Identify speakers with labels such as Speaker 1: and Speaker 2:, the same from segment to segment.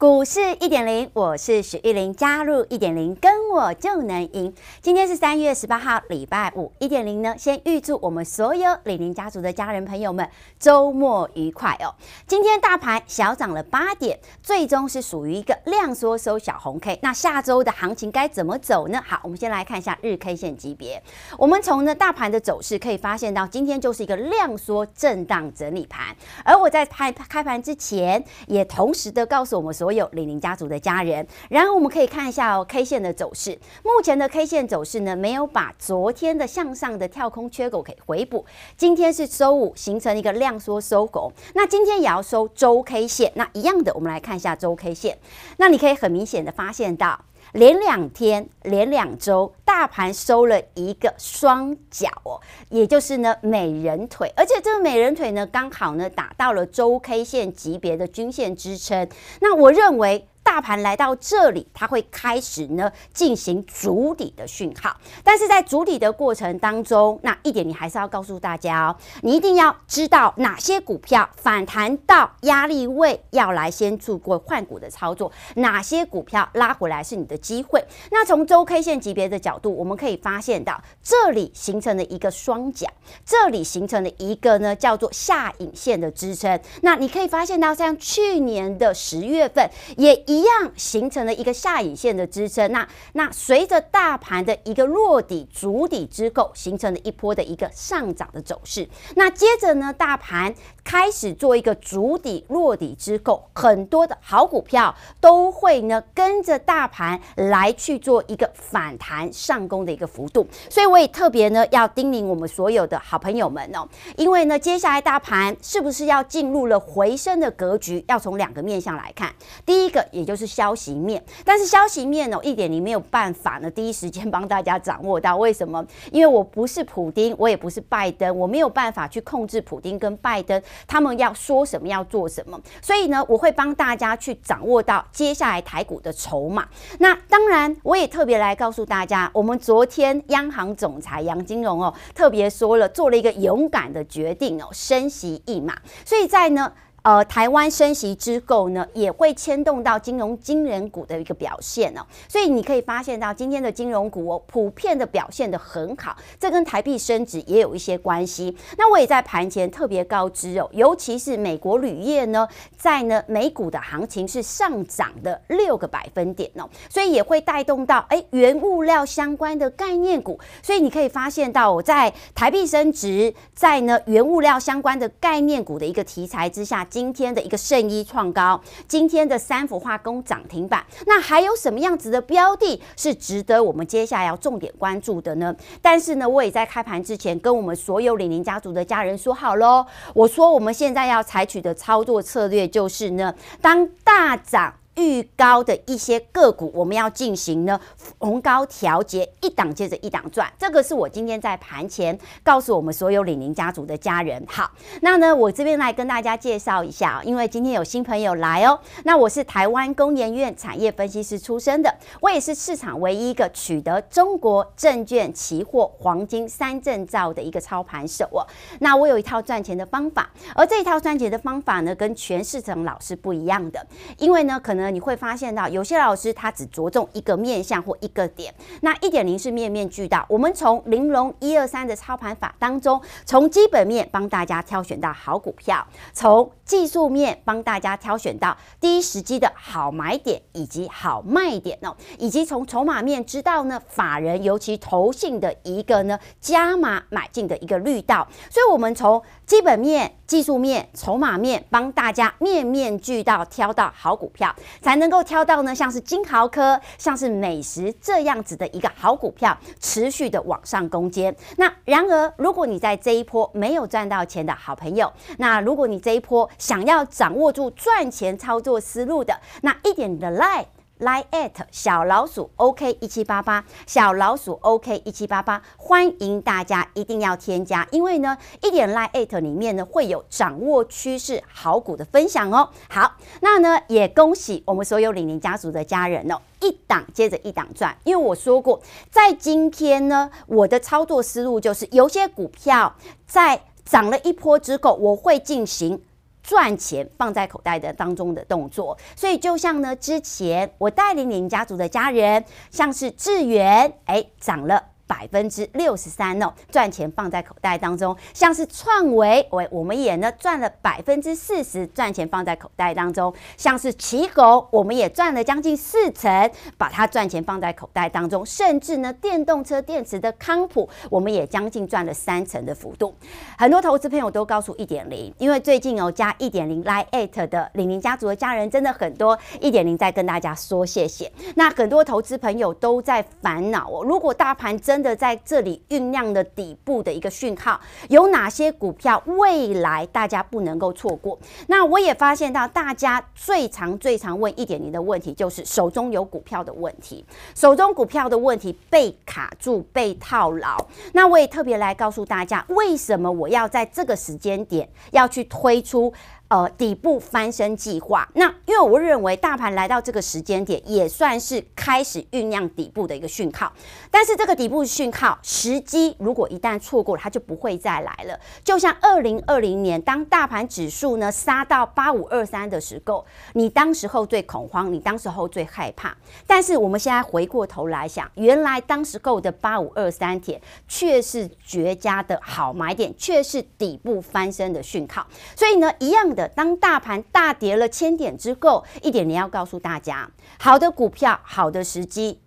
Speaker 1: 股市一点零，我是许玉玲，加入一点零，跟我就能赢。今天是三月十八号，礼拜五，一点零呢，先预祝我们所有李宁家族的家人朋友们周末愉快哦。今天大盘小涨了八点，最终是属于一个量缩收小红 K。那下周的行情该怎么走呢？好，我们先来看一下日 K 线级别。我们从呢大盘的走势可以发现到，今天就是一个量缩震荡整理盘。而我在开开盘之前，也同时的告诉我们所。有李宁家族的家人，然后我们可以看一下哦，K 线的走势。目前的 K 线走势呢，没有把昨天的向上的跳空缺口给回补。今天是周五，形成一个量缩收红。那今天也要收周 K 线。那一样的，我们来看一下周 K 线。那你可以很明显的发现到，连两天、连两周，大盘收了一个双脚哦，也就是呢美人腿。而且这个美人腿呢，刚好呢打到了周 K 线级别的均线支撑。那我认为。大盘来到这里，它会开始呢进行筑底的讯号，但是在筑底的过程当中，那一点你还是要告诉大家哦，你一定要知道哪些股票反弹到压力位要来先做过换股的操作，哪些股票拉回来是你的机会。那从周 K 线级别的角度，我们可以发现到这里形成了一个双脚，这里形成了一个呢叫做下影线的支撑。那你可以发现到，像去年的十月份也。一样形成了一个下影线的支撑，那那随着大盘的一个落底足底之后，形成了一波的一个上涨的走势。那接着呢，大盘开始做一个主底落底之后，很多的好股票都会呢跟着大盘来去做一个反弹上攻的一个幅度。所以我也特别呢要叮咛我们所有的好朋友们哦，因为呢接下来大盘是不是要进入了回升的格局？要从两个面向来看，第一个。也就是消息面，但是消息面哦，一点你没有办法呢，第一时间帮大家掌握到。为什么？因为我不是普丁，我也不是拜登，我没有办法去控制普丁跟拜登他们要说什么，要做什么。所以呢，我会帮大家去掌握到接下来台股的筹码。那当然，我也特别来告诉大家，我们昨天央行总裁杨金龙哦，特别说了，做了一个勇敢的决定哦，升息一码。所以在呢。呃，台湾升息之后呢，也会牵动到金融金人股的一个表现哦，所以你可以发现到今天的金融股哦，普遍的表现得很好，这跟台币升值也有一些关系。那我也在盘前特别告知哦，尤其是美国铝业呢，在呢美股的行情是上涨的六个百分点哦，所以也会带动到哎原物料相关的概念股，所以你可以发现到我在台币升值，在呢原物料相关的概念股的一个题材之下。今天的一个圣衣创高，今天的三氟化工涨停板，那还有什么样子的标的是值得我们接下来要重点关注的呢？但是呢，我也在开盘之前跟我们所有李宁家族的家人说好喽，我说我们现在要采取的操作策略就是呢，当大涨。预高的一些个股，我们要进行呢逢高调节，一档接着一档赚。这个是我今天在盘前告诉我们所有李宁家族的家人。好，那呢，我这边来跟大家介绍一下，因为今天有新朋友来哦。那我是台湾工研院产业分析师出身的，我也是市场唯一一个取得中国证券、期货、黄金三证照的一个操盘手哦。那我有一套赚钱的方法，而这一套赚钱的方法呢，跟全市场老师不一样的，因为呢，可能。你会发现到有些老师他只着重一个面向或一个点，那一点零是面面俱到。我们从玲珑一二三的操盘法当中，从基本面帮大家挑选到好股票，从技术面帮大家挑选到第一时机的好买点以及好卖点哦，以及从筹码面知道呢法人尤其投信的一个呢加码买进的一个绿道。所以，我们从基本面、技术面、筹码面帮大家面面俱到，挑到好股票。才能够挑到呢，像是金豪科、像是美食这样子的一个好股票，持续的往上攻坚。那然而，如果你在这一波没有赚到钱的好朋友，那如果你这一波想要掌握住赚钱操作思路的，那一点的 lie Line at 小老鼠 OK 一七八八，小老鼠 OK 一七八八，欢迎大家一定要添加，因为呢，一点 Line at 里面呢会有掌握趋势好股的分享哦。好，那呢也恭喜我们所有李宁家族的家人哦，一档接着一档赚，因为我说过，在今天呢，我的操作思路就是有些股票在涨了一波之后，我会进行。赚钱放在口袋的当中的动作，所以就像呢，之前我带领林家族的家人，像是智原，哎，涨了。百分之六十三哦，赚钱放在口袋当中，像是创维，我我们也呢赚了百分之四十，赚钱放在口袋当中，像是奇狗，我们也赚了将近四成，把它赚钱放在口袋当中，甚至呢电动车电池的康普，我们也将近赚了三成的幅度。很多投资朋友都告诉一点零，因为最近哦加一点零 Line at 的领林家族的家人真的很多，一点零在跟大家说谢谢。那很多投资朋友都在烦恼哦，如果大盘真的在这里酝酿的底部的一个讯号，有哪些股票未来大家不能够错过？那我也发现到大家最常最常问一点零的问题，就是手中有股票的问题，手中股票的问题被卡住、被套牢。那我也特别来告诉大家，为什么我要在这个时间点要去推出。呃，底部翻身计划。那因为我认为大盘来到这个时间点，也算是开始酝酿底部的一个讯号。但是这个底部讯号时机，如果一旦错过了，它就不会再来了。就像二零二零年，当大盘指数呢杀到八五二三的时候，你当时候最恐慌，你当时候最害怕。但是我们现在回过头来想，原来当时候的八五二三点却是绝佳的好买点，却是底部翻身的讯号。所以呢，一样的。当大盘大跌了千点之后，一点你要告诉大家，好的股票，好的时机。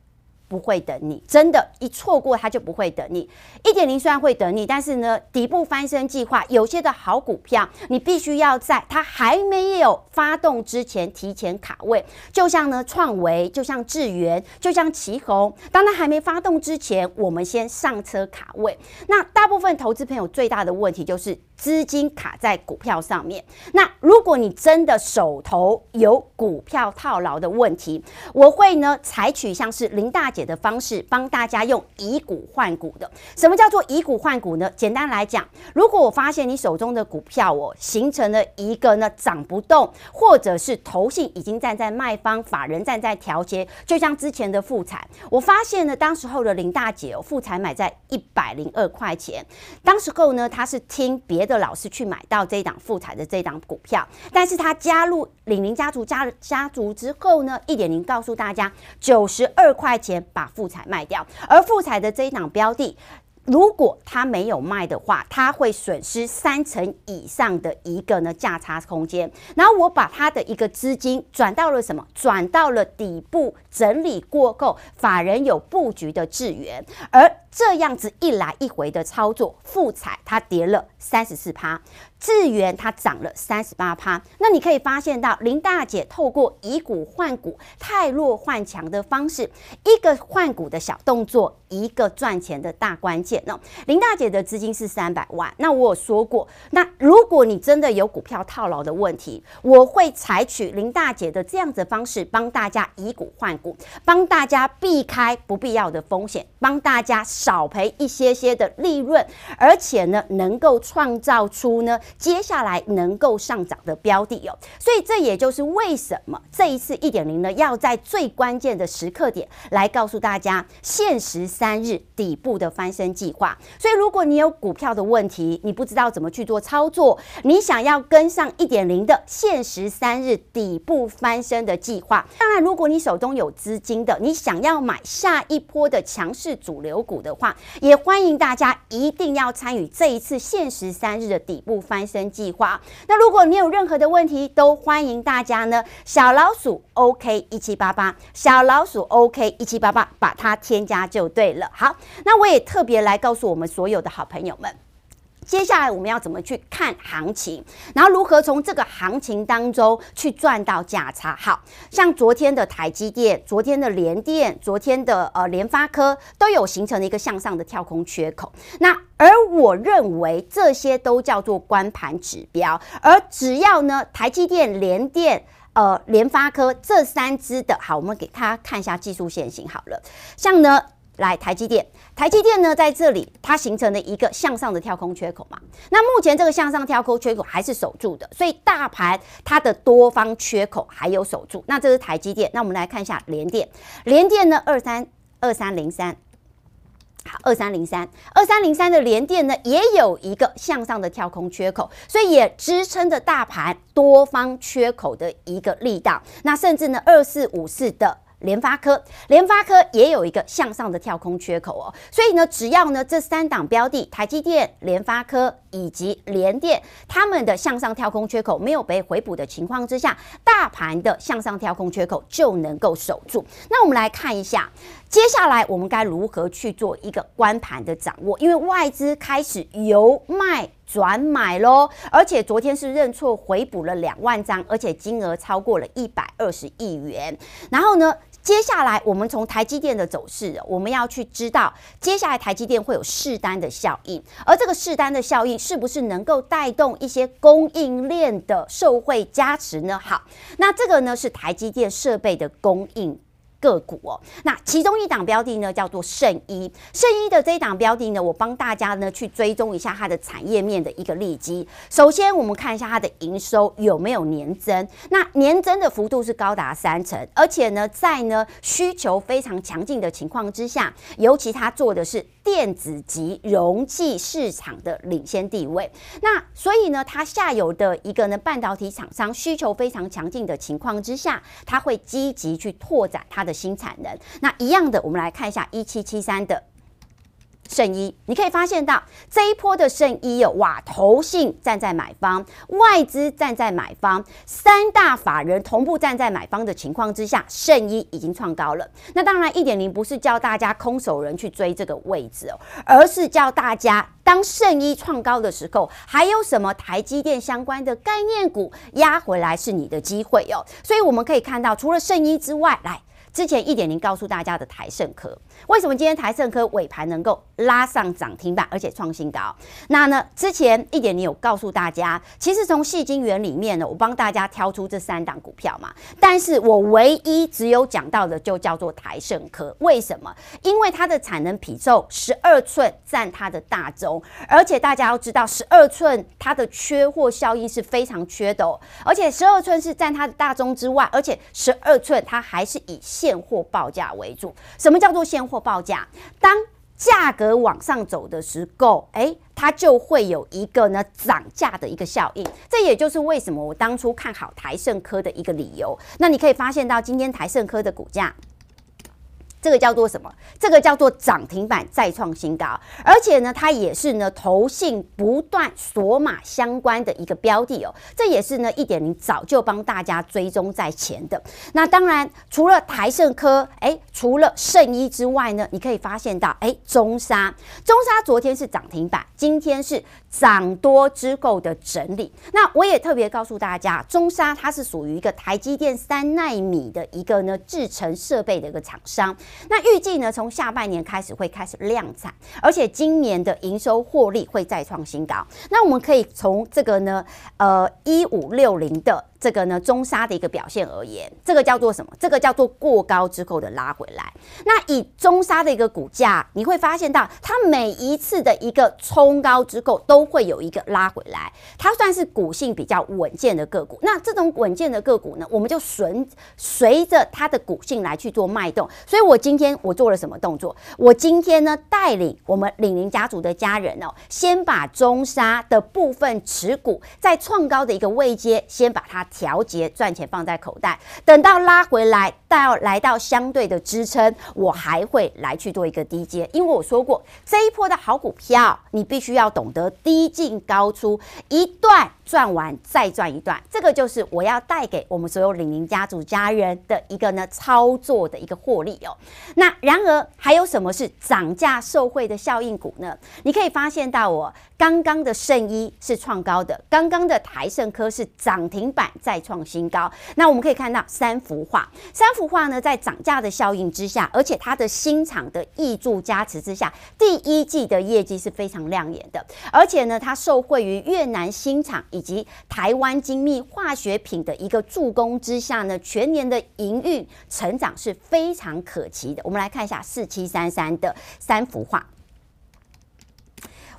Speaker 1: 不会等你，真的，一错过它就不会等你。一点零虽然会等你，但是呢，底部翻身计划有些的好股票，你必须要在它还没有发动之前提前卡位。就像呢，创维，就像智源，就像奇鋯，当它还没发动之前，我们先上车卡位。那大部分投资朋友最大的问题就是资金卡在股票上面。那如果你真的手头有股票套牢的问题，我会呢采取像是林大姐的方式帮大家用以股换股的。什么叫做以股换股呢？简单来讲，如果我发现你手中的股票哦形成了一个呢涨不动，或者是投信已经站在卖方，法人站在调节，就像之前的富采，我发现呢当时候的林大姐哦富采买在一百零二块钱，当时候呢她是听别的老师去买到这一档富采的这档股票，但是她加入领林家族家家族之后呢，一点零告诉大家九十二块钱。把富彩卖掉，而富彩的这一档标的，如果他没有卖的话，他会损失三成以上的一个呢价差空间。然后我把他的一个资金转到了什么？转到了底部整理过后，法人有布局的智源，而这样子一来一回的操作，富彩它跌了三十四趴。智源它涨了三十八趴，那你可以发现到林大姐透过以股换股、太弱换强的方式，一个换股的小动作，一个赚钱的大关键呢。林大姐的资金是三百万，那我有说过，那如果你真的有股票套牢的问题，我会采取林大姐的这样子方式，帮大家以股换股，帮大家避开不必要的风险，帮大家少赔一些些的利润，而且呢，能够创造出呢。接下来能够上涨的标的哦，所以这也就是为什么这一次一点零呢，要在最关键的时刻点来告诉大家限时三日底部的翻身计划。所以如果你有股票的问题，你不知道怎么去做操作，你想要跟上一点零的限时三日底部翻身的计划，当然如果你手中有资金的，你想要买下一波的强势主流股的话，也欢迎大家一定要参与这一次限时三日的底部翻。生计划。那如果你有任何的问题，都欢迎大家呢，小老鼠 OK 一七八八，小老鼠 OK 一七八八，把它添加就对了。好，那我也特别来告诉我们所有的好朋友们。接下来我们要怎么去看行情，然后如何从这个行情当中去赚到价差？好像昨天的台积电、昨天的联电、昨天的呃联发科都有形成了一个向上的跳空缺口。那而我认为这些都叫做关盘指标，而只要呢台积电、联电。呃联发科这三只的好，我们给大家看一下技术线型好了，像呢。来，台积电，台积电呢，在这里它形成了一个向上的跳空缺口嘛。那目前这个向上跳空缺口还是守住的，所以大盘它的多方缺口还有守住。那这是台积电，那我们来看一下联电，联电呢，二三二三零三，好，二三零三，二三零三的联电呢，也有一个向上的跳空缺口，所以也支撑着大盘多方缺口的一个力道。那甚至呢，二四五四的。联发科，联发科也有一个向上的跳空缺口哦，所以呢，只要呢这三档标的，台积电、联发科以及联电，他们的向上跳空缺口没有被回补的情况之下，大盘的向上跳空缺口就能够守住。那我们来看一下，接下来我们该如何去做一个观盘的掌握？因为外资开始由卖转买喽，而且昨天是认错回补了两万张，而且金额超过了一百二十亿元。然后呢，接下来，我们从台积电的走势，我们要去知道，接下来台积电会有试单的效应，而这个试单的效应是不是能够带动一些供应链的受惠加持呢？好，那这个呢是台积电设备的供应。个股哦，那其中一档标的呢叫做圣一，圣一的这一档标的呢，我帮大家呢去追踪一下它的产业面的一个利基。首先，我们看一下它的营收有没有年增，那年增的幅度是高达三成，而且呢，在呢需求非常强劲的情况之下，尤其它做的是电子及容器市场的领先地位。那所以呢，它下游的一个呢半导体厂商需求非常强劲的情况之下，它会积极去拓展它的。新产能，那一样的，我们来看一下一七七三的圣一，你可以发现到这一波的圣一有哇，投信站在买方，外资站在买方，三大法人同步站在买方的情况之下，圣一已经创高了。那当然，一点零不是叫大家空手人去追这个位置哦，而是叫大家当圣一创高的时候，还有什么台积电相关的概念股压回来是你的机会哦。所以我们可以看到，除了圣一之外，来。之前一点零告诉大家的台盛科，为什么今天台盛科尾盘能够拉上涨停板，而且创新高？那呢，之前一点零有告诉大家，其实从矽晶圆里面呢，我帮大家挑出这三档股票嘛，但是我唯一只有讲到的就叫做台盛科，为什么？因为它的产能比重十二寸占它的大宗，而且大家要知道，十二寸它的缺货效应是非常缺的哦，而且十二寸是占它的大宗之外，而且十二寸它还是以现货报价为主，什么叫做现货报价？当价格往上走的时候，哎，它就会有一个呢涨价的一个效应。这也就是为什么我当初看好台盛科的一个理由。那你可以发现到今天台盛科的股价。这个叫做什么？这个叫做涨停板再创新高，而且呢，它也是呢投信不断锁码相关的一个标的哦。这也是呢一点零早就帮大家追踪在前的。那当然，除了台盛科，哎，除了圣一之外呢，你可以发现到，哎，中沙，中沙昨天是涨停板，今天是涨多之后的整理。那我也特别告诉大家，中沙它是属于一个台积电三纳米的一个呢制程设备的一个厂商。那预计呢，从下半年开始会开始量产，而且今年的营收获利会再创新高。那我们可以从这个呢，呃，一五六零的。这个呢，中沙的一个表现而言，这个叫做什么？这个叫做过高之后的拉回来。那以中沙的一个股价，你会发现到它每一次的一个冲高之后，都会有一个拉回来。它算是股性比较稳健的个股。那这种稳健的个股呢，我们就随随着它的股性来去做脉动。所以我今天我做了什么动作？我今天呢，带领我们领领家族的家人哦，先把中沙的部分持股在创高的一个位阶，先把它。调节赚钱放在口袋，等到拉回来到来到相对的支撑，我还会来去做一个低接，因为我说过这一波的好股票，你必须要懂得低进高出，一段赚完再赚一段，这个就是我要带给我们所有李宁家族家人的一个呢操作的一个获利哦。那然而还有什么是涨价受惠的效应股呢？你可以发现到我刚刚的圣衣是创高的，刚刚的台胜科是涨停板。再创新高，那我们可以看到三幅画，三幅画呢，在涨价的效应之下，而且它的新厂的挹注加持之下，第一季的业绩是非常亮眼的，而且呢，它受惠于越南新厂以及台湾精密化学品的一个助攻之下呢，全年的营运成长是非常可期的。我们来看一下四七三三的三幅画。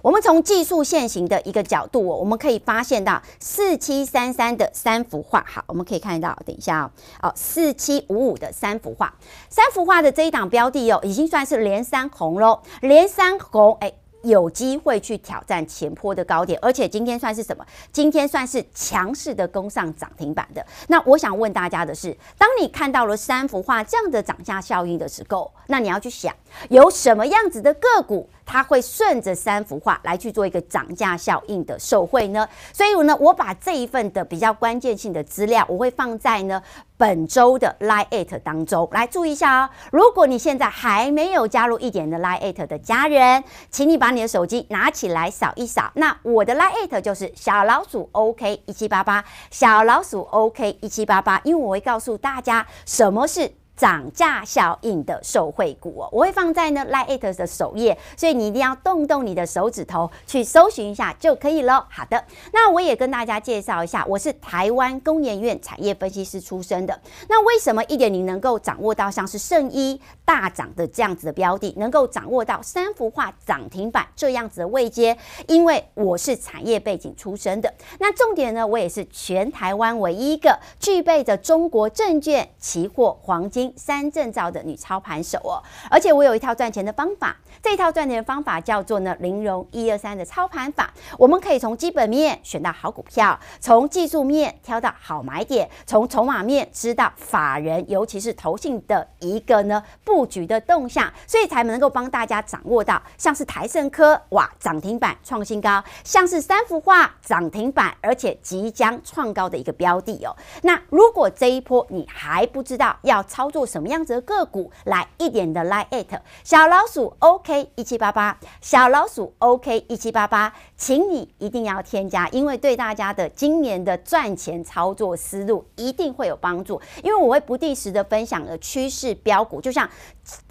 Speaker 1: 我们从技术线型的一个角度，我们可以发现到四七三三的三幅画，好，我们可以看到，等一下哦，哦，四七五五的三幅画，三幅画的这一档标的哦，已经算是连三红喽，连三红，哎。有机会去挑战前坡的高点，而且今天算是什么？今天算是强势的攻上涨停板的。那我想问大家的是，当你看到了三幅画这样的涨价效应的时候，那你要去想，有什么样子的个股，它会顺着三幅画来去做一个涨价效应的受惠呢？所以呢，我把这一份的比较关键性的资料，我会放在呢。本周的 LINE@ It 当中，来注意一下哦。如果你现在还没有加入一点的 LINE@ It 的家人，请你把你的手机拿起来扫一扫。那我的 LINE@ It 就是小老鼠 OK 一七八八，小老鼠 OK 一七八八，因为我会告诉大家什么是。涨价效应的受惠股哦，我会放在呢 Lite 的首页，所以你一定要动动你的手指头去搜寻一下就可以了。好的，那我也跟大家介绍一下，我是台湾工研院产业分析师出身的。那为什么一点零能够掌握到像是圣一大涨的这样子的标的，能够掌握到三幅画涨停板这样子的位阶？因为我是产业背景出身的。那重点呢，我也是全台湾唯一一个具备着中国证券、期货、黄金。三证照的女操盘手哦，而且我有一套赚钱的方法，这一套赚钱的方法叫做呢零融一二三的操盘法。我们可以从基本面选到好股票，从技术面挑到好买点，从筹码面知道法人尤其是投信的一个呢布局的动向，所以才能够帮大家掌握到像是台盛科哇涨停板创新高，像是三幅画涨停板，而且即将创高的一个标的哦。那如果这一波你还不知道要操做什么样子的个股，来一点的 LINE@ 小老鼠 OK 一七八八，小老鼠 OK 一七八八，请你一定要添加，因为对大家的今年的赚钱操作思路一定会有帮助，因为我会不定时的分享的趋势标股，就像。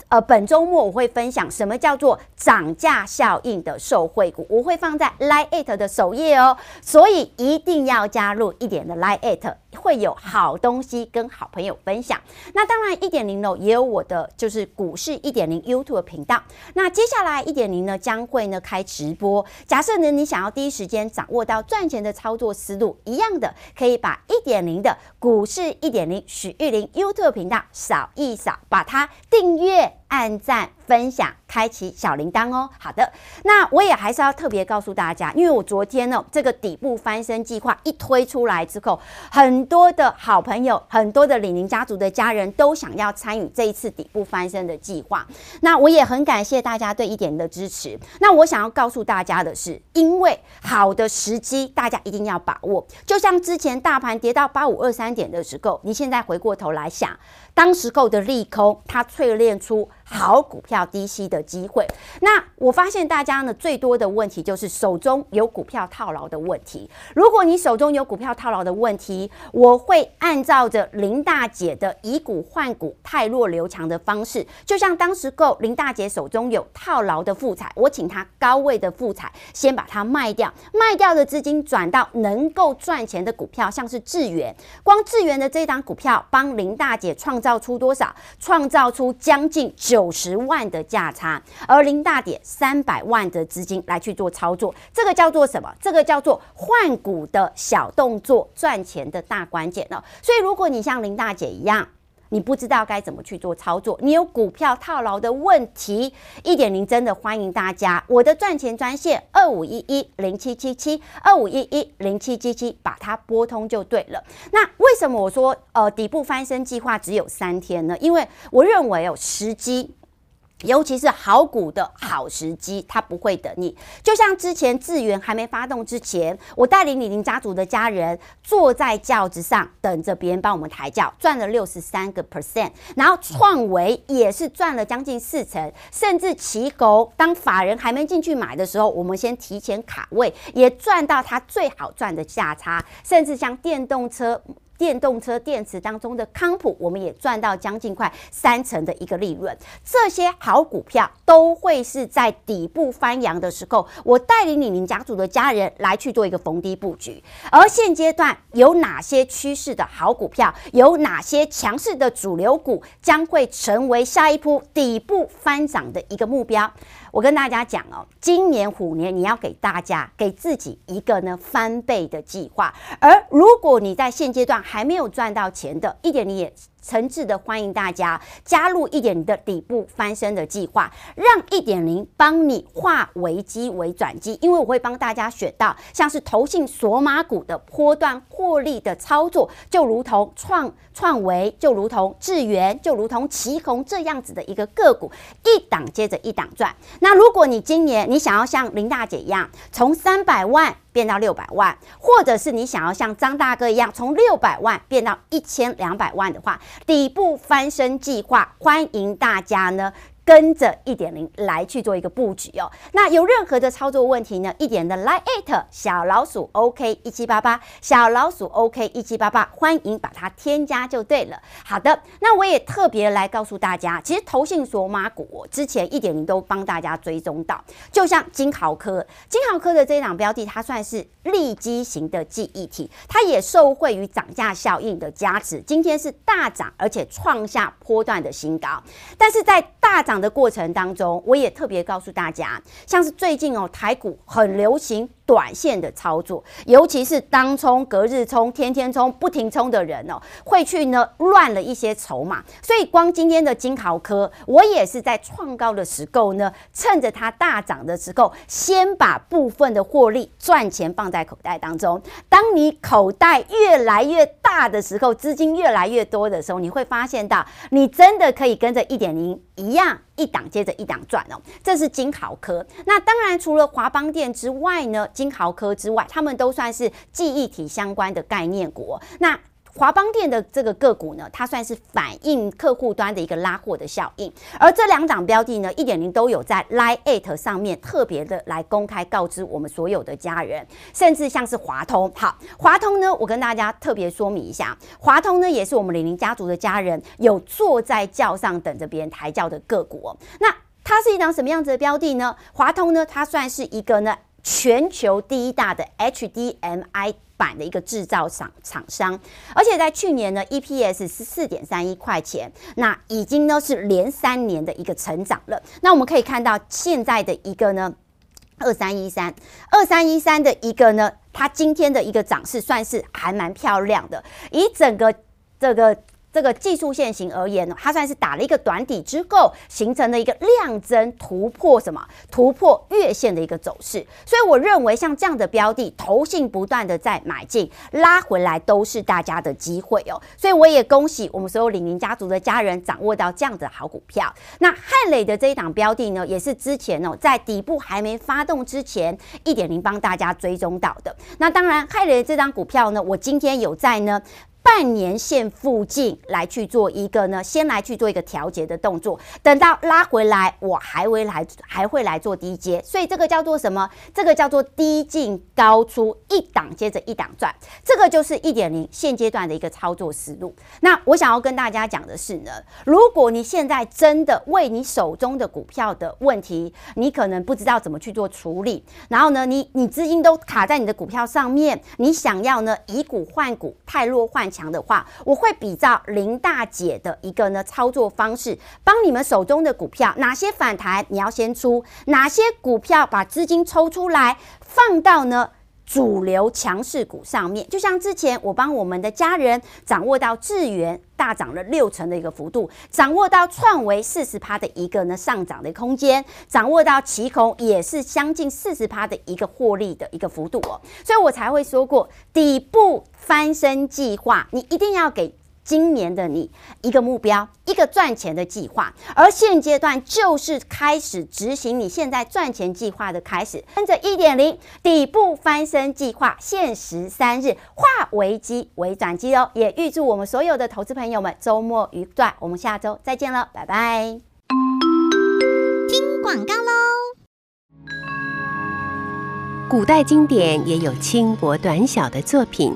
Speaker 1: 呃，本周末我会分享什么叫做涨价效应的受惠股，我会放在 LINE@ It 的首页哦，所以一定要加入一点的 LINE@，It，会有好东西跟好朋友分享。那当然，一点零呢也有我的就是股市一点零 YouTube 频道。那接下来一点零呢将会呢开直播，假设呢你想要第一时间掌握到赚钱的操作思路，一样的可以把一点零的股市一点零许玉玲 YouTube 频道扫一扫，把它订阅。月。按赞、分享、开启小铃铛哦。好的，那我也还是要特别告诉大家，因为我昨天呢，这个底部翻身计划一推出来之后，很多的好朋友、很多的李宁家族的家人都想要参与这一次底部翻身的计划。那我也很感谢大家对一点的支持。那我想要告诉大家的是，因为好的时机，大家一定要把握。就像之前大盘跌到八五二三点的时候，你现在回过头来想。当时候的利空，它淬炼出好股票低吸的机会。那我发现大家呢，最多的问题就是手中有股票套牢的问题。如果你手中有股票套牢的问题，我会按照着林大姐的以股换股、汰弱留强的方式，就像当时购林大姐手中有套牢的富彩，我请她高位的富彩先把它卖掉，卖掉的资金转到能够赚钱的股票，像是智源，光智源的这档股票帮林大姐创。造出多少？创造出将近九十万的价差，而林大姐三百万的资金来去做操作，这个叫做什么？这个叫做换股的小动作，赚钱的大关键哦。所以，如果你像林大姐一样，你不知道该怎么去做操作，你有股票套牢的问题，一点零真的欢迎大家，我的赚钱专线二五一一零七七七二五一一零七七七，把它拨通就对了。那为什么我说呃底部翻身计划只有三天呢？因为我认为有时机。尤其是好股的好时机，它不会等你。就像之前智源还没发动之前，我带领李宁家族的家人坐在轿子上，等着别人帮我们抬轿，赚了六十三个 percent。然后创维也是赚了将近四成，甚至奇狗当法人还没进去买的时候，我们先提前卡位，也赚到它最好赚的价差。甚至像电动车。电动车电池当中的康普，我们也赚到将近快三成的一个利润。这些好股票都会是在底部翻扬的时候，我带领李宁家族的家人来去做一个逢低布局。而现阶段有哪些趋势的好股票，有哪些强势的主流股将会成为下一波底部翻涨的一个目标？我跟大家讲哦，今年虎年你要给大家给自己一个呢翻倍的计划，而如果你在现阶段还没有赚到钱的，一点你也。诚挚的欢迎大家加入一点零的底部翻身的计划，让一点零帮你化危机为转机。因为我会帮大家选到像是投信索马股的波段获利的操作，就如同创创维，就如同智源，就如同奇鋐这样子的一个个股，一档接着一档赚。那如果你今年你想要像林大姐一样，从三百万。变到六百万，或者是你想要像张大哥一样从六百万变到一千两百万的话，底部翻身计划，欢迎大家呢。跟着一点零来去做一个布局哦。那有任何的操作问题呢？一点的 Line@ 小老鼠 OK 一七八八，小老鼠 OK 一七八八，欢迎把它添加就对了。好的，那我也特别来告诉大家，其实投信索马股之前一点零都帮大家追踪到，就像金豪科，金豪科的这一档标的，它算是利基型的记忆体，它也受惠于涨价效应的加持，今天是大涨，而且创下波段的新高，但是在大涨的过程当中，我也特别告诉大家，像是最近哦，台股很流行短线的操作，尤其是当冲、隔日冲、天天冲、不停冲的人哦，会去呢乱了一些筹码。所以光今天的金豪科，我也是在创高的时候呢，趁着它大涨的时候，先把部分的获利赚钱放在口袋当中。当你口袋越来越大的时候，资金越来越多的时候，你会发现到，你真的可以跟着一点零一样。一档接着一档赚哦，这是金豪科。那当然，除了华邦电之外呢，金豪科之外，他们都算是记忆体相关的概念股。那华邦电的这个个股呢，它算是反映客户端的一个拉货的效应。而这两档标的呢，一点零都有在 Line@ 上面特别的来公开告知我们所有的家人，甚至像是华通。好，华通呢，我跟大家特别说明一下，华通呢也是我们李宁家族的家人有坐在轿上等着别人抬轿的个股。那它是一档什么样子的标的呢？华通呢，它算是一个呢全球第一大的 HDMI。版的一个制造厂厂商，而且在去年呢，EPS 是四点三一块钱，那已经呢是连三年的一个成长了。那我们可以看到现在的一个呢，二三一三，二三一三的一个呢，它今天的一个涨势算是还蛮漂亮的，以整个这个。这个技术线型而言呢，它算是打了一个短底之后，形成了一个量增突破什么？突破月线的一个走势。所以我认为像这样的标的，投信不断的在买进，拉回来都是大家的机会哦。所以我也恭喜我们所有李宁家族的家人掌握到这样的好股票。那汉磊的这一档标的呢，也是之前哦在底部还没发动之前，一点零帮大家追踪到的。那当然，汉磊这张股票呢，我今天有在呢。半年线附近来去做一个呢，先来去做一个调节的动作，等到拉回来，我还会来还会来做低接，所以这个叫做什么？这个叫做低进高出，一档接着一档赚，这个就是一点零现阶段的一个操作思路。那我想要跟大家讲的是呢，如果你现在真的为你手中的股票的问题，你可能不知道怎么去做处理，然后呢，你你资金都卡在你的股票上面，你想要呢以股换股，汰弱换强的话，我会比照林大姐的一个呢操作方式，帮你们手中的股票哪些反弹你要先出，哪些股票把资金抽出来放到呢主流强势股上面。就像之前我帮我们的家人掌握到智源大涨了六成的一个幅度，掌握到创维四十趴的一个呢上涨的空间，掌握到奇孔也是将近四十趴的一个获利的一个幅度哦，所以我才会说过底部。翻身计划，你一定要给今年的你一个目标，一个赚钱的计划。而现阶段就是开始执行你现在赚钱计划的开始，跟着一点零底部翻身计划，限时三日，化危机为转机哦！也预祝我们所有的投资朋友们周末愉快，我们下周再见了，拜拜。听广告喽！古代经典也有轻薄短小的作品。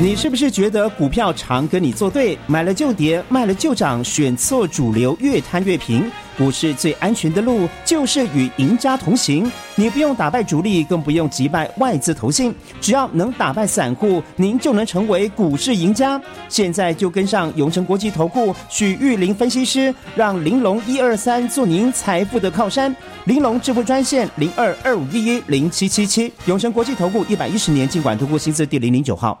Speaker 2: 你是不是觉得股票常跟你作对，买了就跌，卖了就涨，选错主流，越贪越平？股市最安全的路就是与赢家同行。你不用打败主力，更不用击败外资投信，只要能打败散户，您就能成为股市赢家。现在就跟上永诚国际投顾许玉玲分析师，让玲珑一二三做您财富的靠山。玲珑致富专线零二二五一一零七七七。永诚国际投顾一百一十年尽管投顾新字第零零九号。